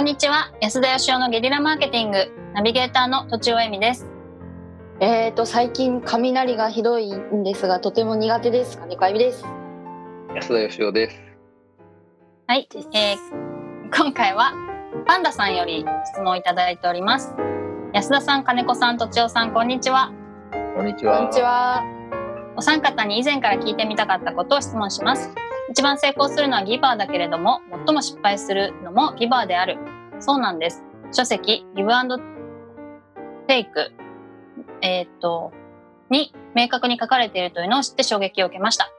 こんにちは。安田義雄のゲリラマーケティング。ナビゲーターの土地尾恵美です。えーと最近雷がひどいんですがとても苦手です金子あゆみです。安田義雄です。はい、えー今回はパンダさんより質問をいただいております。安田さん金子さん土地尾さんこんにちは。こんにちは。こんにちは。お三方に以前から聞いてみたかったことを質問します一番成功するのはギバーだけれども最も失敗するのもギバーである。そうなんです。書籍ギブアンドテイクえーっとに明確に書かれているというのを知って衝撃を受けました。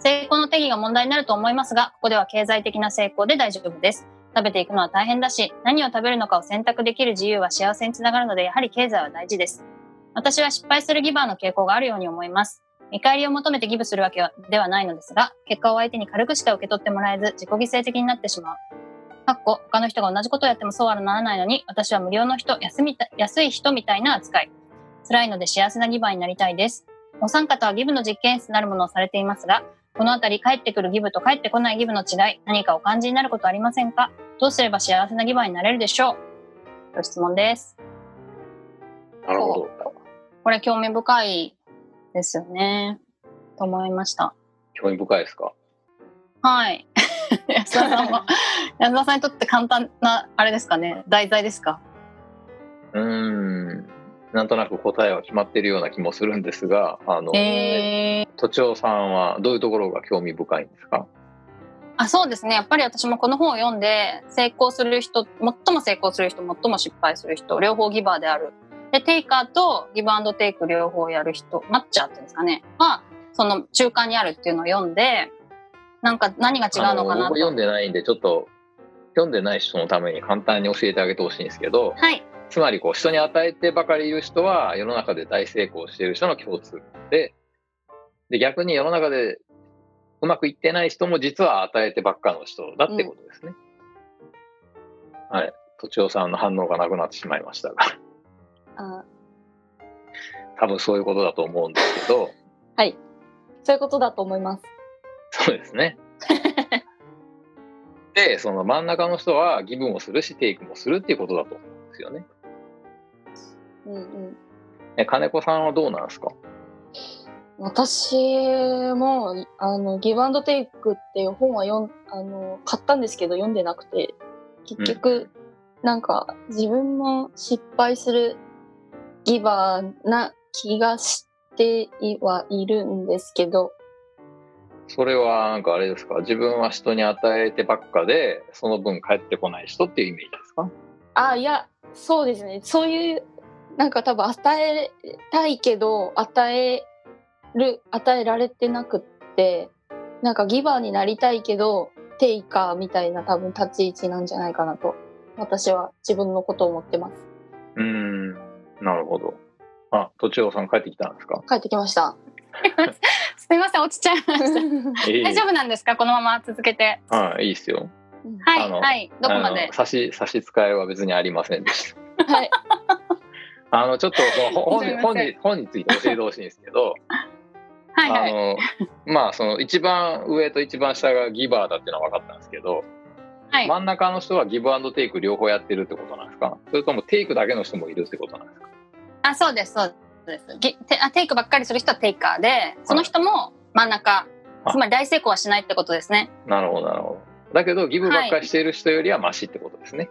成功の定義が問題になると思いますがここでは経済的な成功で大丈夫です。食べていくのは大変だし何を食べるのかを選択できる自由は幸せにつながるのでやはり経済は大事です。私は失敗するギバーの傾向があるように思います。見返りを求めてギブするわけではないのですが、結果を相手に軽くしか受け取ってもらえず、自己犠牲的になってしまう。かっこ、他の人が同じことをやってもそうはならないのに、私は無料の人、安みた安い人みたいな扱い。辛いので幸せなギバーになりたいです。お三方はギブの実験室なるものをされていますが、このあたり帰ってくるギブと帰ってこないギブの違い、何かお感じになることありませんか？どうすれば幸せなギバーになれるでしょう？ご質問です。なるほど。これ興味深いですよね。と思いました。興味深いですか？はい。安田さんも、安田さんにとって簡単な、あれですかね、題材ですか？うーん。なんとなく答えは決まっているような気もするんですが、あの、えー、都庁さんはどういうところが興味深いんですか？あ、そうですね。やっぱり私もこの本を読んで、成功する人、最も成功する人、最も失敗する人、両方ギバーである。で、テイカーとギブアンドテイク両方やる人、マッチャーっていうんですかね。は、その中間にあるっていうのを読んで、なんか何が違うのかなと。読んでないんで、ちょっと。読んでない人のために簡単に教えてあげてほしいんですけど、はい。つまりこう人に与えてばかりいる人は世の中で大成功している人の共通で、で逆に世の中でうまくいってない人も実は与えてばっかの人だってことですね。はい。都庁さんの反応がなくなってしまいましたが、あ多分そういうことだと思うんですけど、はい。そういうことだと思います。そうですね。で、その真ん中の人はギブもするし、テイクもするっていうことだと思うんですよね。うんうん。え金子さんはどうなんですか？私もあのギブアンドテイクっていう本は読んあの買ったんですけど読んでなくて結局、なんか自分も失敗するギバーな気がしてはいるんですけど。それはなんかあれですか？自分は人に与えてばっかで、その分返ってこない人っていうイメージですか？あいやそうですね。そういうなんか多分与えたいけど与える与えられてなくってなんかギバーになりたいけどテイカーみたいな多分立ち位置なんじゃないかなと私は自分のことを思ってます。うーん、なるほど。あ、とちおさん帰ってきたんですか？帰ってきました すみません、落ちちゃいました。大丈夫なんですか？このまま続けて。はい、いいですよ。はい、はい。どこまで？差し、差し支えは別にありませんでした。はい あの、ちょっとその本に、本に、本について教えてほしいんですけど、はいはい。あの、まあ、その一番上と一番下がギバーだっていうのは分かったんですけど、はい。真ん中の人はギブアンドテイク両方やってるってことなんですか？それともテイクだけの人もいるってことなんですか？あ、そうです、そうです。ぎテあテイクばっかりする人はテイカーで、その人も真ん中。あつまり大成功はしないってことですね。なるほど、なるほど。だけど、ギブばっかりしている人よりはマシってことですね。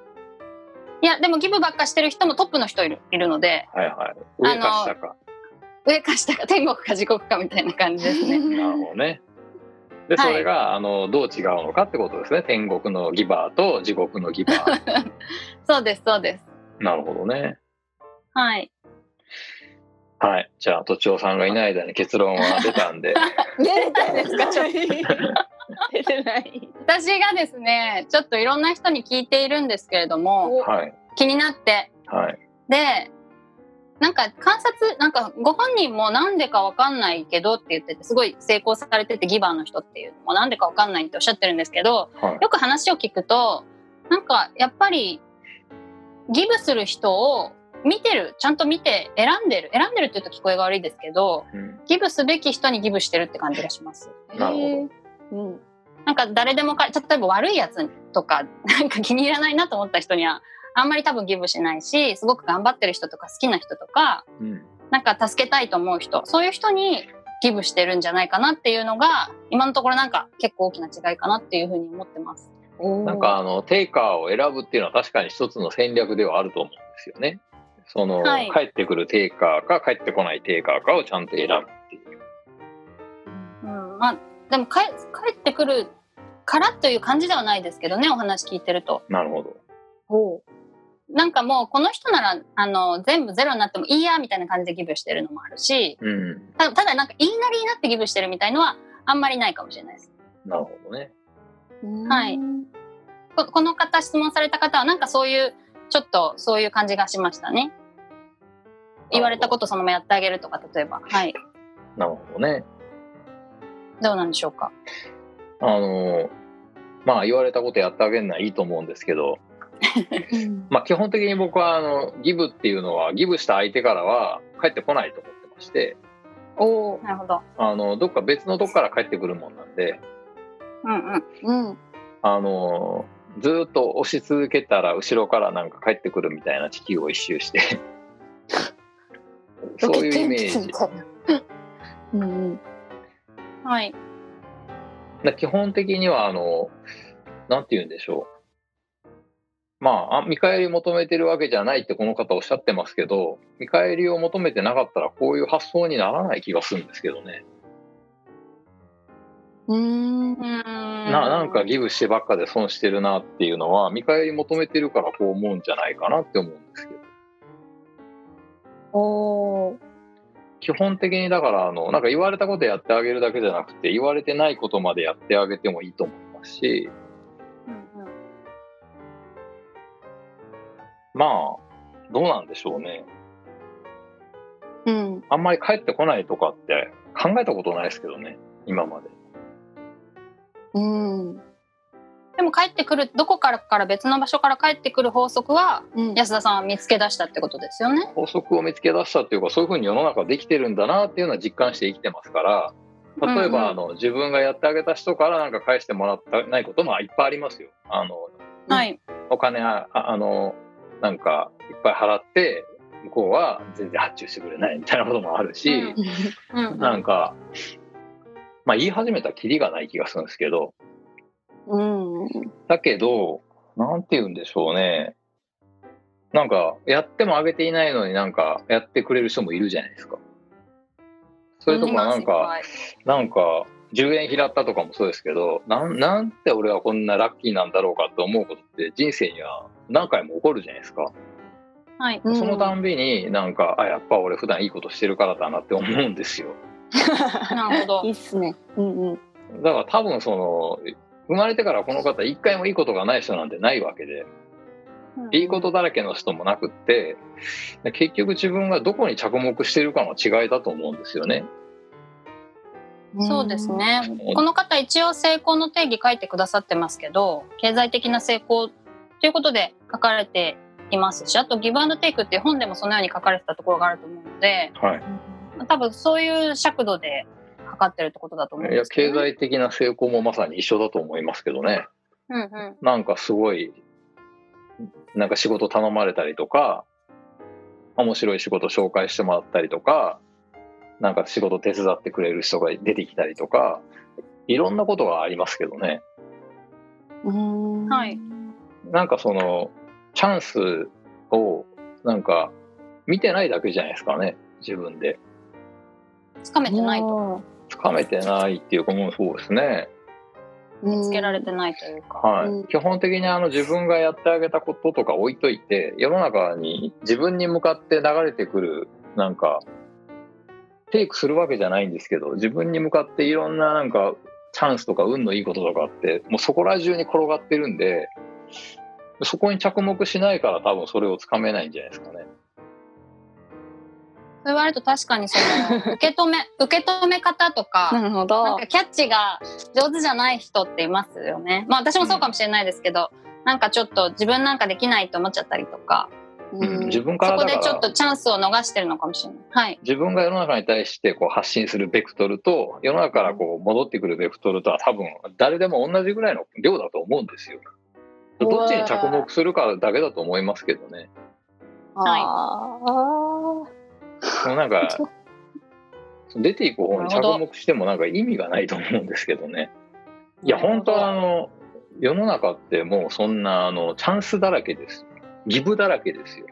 いや、でもギブばっかしてる人もトップの人いるいるので、はいはい。上か下か。上か下か天国か地獄かみたいな感じですね。なるほどね。で、はいそれが、あの、どう違うのかってことですね。天国のギバーと地獄のギバー。そうです、そうです。なるほどね。はい。はい。じゃあ、とちおさんがいない間に結論は出たんで。出れたんですか？ちょっ出てない私がですね、ちょっといろんな人に聞いているんですけれども、はい。気になって、はい。で、なんか観察、なんかご本人もなんでかわかんないけどって言ってて、すごい成功されててギバーの人っていうのもなんでかわかんないっておっしゃってるんですけど、はい。よく話を聞くと、なんかやっぱりギブする人を見てる、ちゃんと見て選んでる、選んでるって言うと聞こえが悪いですけど、うんギブすべき人にギブしてるって感じがします。なるほどうんなんか誰でもか例えば悪いやつとかなんか気に入らないなと思った人にはあんまり多分ギブしないしすごく頑張ってる人とか好きな人とかうん。なんか助けたいと思う人そういう人にギブしてるんじゃないかなっていうのが今のところなんか結構大きな違いかなっていうふうに思ってます。なんかあの、テイカーを選ぶっていうのは確かに一つの戦略ではあると思うんですよね。その、はい帰ってくるテイカーか帰ってこないテイカーかをちゃんと選ぶっていう。うん、まあでも帰帰ってくるからという感じではないですけどねお話聞いてると。なるほど。ほなんかもうこの人ならあの全部ゼロになってもいいやみたいな感じでギブしてるのもあるしうん。たただなんか言いなりになってギブしてるみたいのはあんまりないかもしれないです。なるほどね。うはいここの方質問された方はなんかそういうちょっとそういう感じがしましたね。言われたことそのままやってあげるとか例えばはいなるほどね。どうなんでしょうか？あの、まあ言われたことやってあげるのはいいと思うんですけど、うんまあ基本的に僕はあの、ギブっていうのは、ギブした相手からは帰ってこないと思ってまして、おーなるほど。あの、どっか別のとこから帰ってくるもんなんで、うんうん。うんあの、ずーっと押し続けたら後ろからなんか帰ってくるみたいな地球を一周して、そういうイメージ。うんうんはい。だ基本的にはあの、なんて言うんでしょう。まあ、あ見返り求めてるわけじゃないってこの方おっしゃってますけど、見返りを求めてなかったらこういう発想にならない気がするんですけどね。うんななんかギブしてばっかで損してるなっていうのは、見返り求めてるからこう思うんじゃないかなって思うんですけど。おー基本的にだからあの、なんか言われたことやってあげるだけじゃなくて、言われてないことまでやってあげてもいいと思いますし、まあ、どうなんでしょうね。うんあんまり帰ってこないとかって考えたことないですけどね、今まで。うんでも帰ってくるどこからから別の場所から帰ってくる法則はうん安田さんは見つけ出したってことですよね。法則を見つけ出したっていうか、そういうふうに世の中できてるんだなっていうのは実感して生きてますから、例えば、うんうんあの自分がやってあげた人からなんか返してもらってないこともいっぱいありますよ。あのはい。お金あああのなんかいっぱい払って向こうは全然発注してくれないみたいなこともあるし、うん。うんなんか、まあ言い始めたらキリがない気がするんですけど、うん。だけど、なんて言うんでしょうね。なんか、やってもあげていないのになんか、やってくれる人もいるじゃないですか。それとかなんか、なんか、10円拾ったとかもそうですけど、なん、なんて俺はこんなラッキーなんだろうかって思うことって人生には何回も起こるじゃないですか。はい。うんそのたんびになんか、あ、やっぱ俺普段いいことしてるからだなって思うんですよ。なるほどいい。っすねうんうんだから多分その、生まれてからこの方一回もいいことがない人なんてないわけで、いいことだらけの人もなくって、結局自分がどこに着目してるかの違いだと思うんですよね。そうですね。この方一応成功の定義書いてくださってますけど、経済的な成功ということで書かれていますし、あとギブアンドテイクっていう本でもそのように書かれてたところがあると思うので、はい。多分そういう尺度で測ってるってことだと思うんいや、ですけど、ね。経済的な成功もまさに一緒だと思いますけどね。うんうん。なんかすごい、なんか仕事頼まれたりとか、面白い仕事紹介してもらったりとか、なんか仕事手伝ってくれる人が出てきたりとか、いろんなことがありますけどね。うんはいなんかその、チャンスを、なんか、見てないだけじゃないですかね、自分で。つかめてないと。つかめてないっていうか、もうそうですね。見つけられてないというか。はい。うん基本的にあの自分がやってあげたこととか置いといて、世の中に自分に向かって流れてくる、なんか、テイクするわけじゃないんですけど、自分に向かっていろんななんか、チャンスとか運のいいこととかって、もうそこら中に転がってるんで、そこに着目しないから多分それをつかめないんじゃないですかね。そう言われると確かにその 受け止め受け止め方とかなるほなんどかキャッチが上手じゃない人っていますよね。まあ私もそうかもしれないですけど、なんかちょっと自分なんかできないと思っちゃったりとかうん自分かそらだからこでちょっとチャンスを逃してるのかもしれない。はい。自分が世の中に対してこう発信するベクトルと世の中からこう戻ってくるベクトルとは多分誰でも同じぐらいの量だと思うんですよ。どっちに着目するかだけだと思いますけどね。はいあもうなんか 出ていく方に着目してもなんか意味がないと思うんですけどね。いや本当はあの世の中ってもうそんなあのチャンスだらけです。ギブだらけですよ。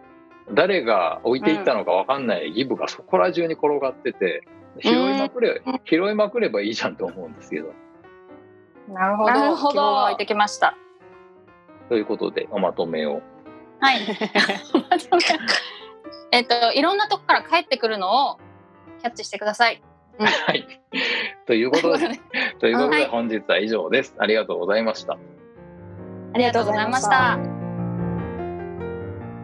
誰が置いていったのか分かんないギブがそこら中に転がってて拾いまくれ、拾いまくればいいじゃんと思うんですけど。なるほど。なるほど希望が湧いてきました。ということでおまとめを。はい。えっと、いろんなとこから帰ってくるのをキャッチしてください。はい。ということで、ということはいで本日は以上です。ありがとうございました。ありがとうございました。